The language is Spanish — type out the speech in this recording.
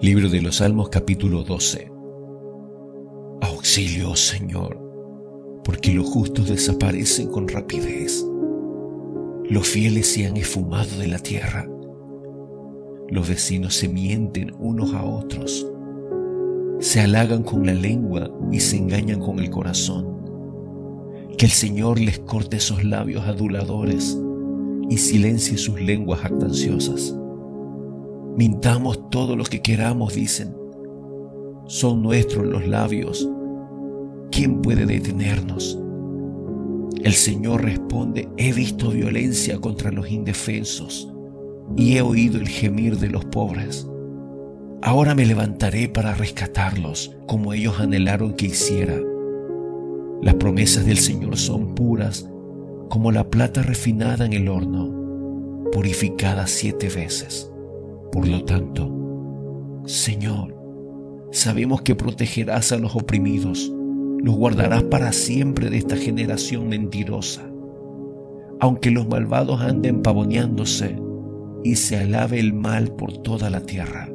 Libro de los Salmos capítulo 12 Auxilio, Señor, porque los justos desaparecen con rapidez. Los fieles se han esfumado de la tierra. Los vecinos se mienten unos a otros. Se halagan con la lengua y se engañan con el corazón. Que el Señor les corte esos labios aduladores y silencie sus lenguas jactanciosas Mintamos todo lo que queramos, dicen. Son nuestros los labios. ¿Quién puede detenernos? El Señor responde, he visto violencia contra los indefensos y he oído el gemir de los pobres. Ahora me levantaré para rescatarlos como ellos anhelaron que hiciera. Las promesas del Señor son puras como la plata refinada en el horno, purificada siete veces. Por lo tanto, Señor, sabemos que protegerás a los oprimidos, los guardarás para siempre de esta generación mentirosa. Aunque los malvados anden pavoneándose y se alabe el mal por toda la tierra.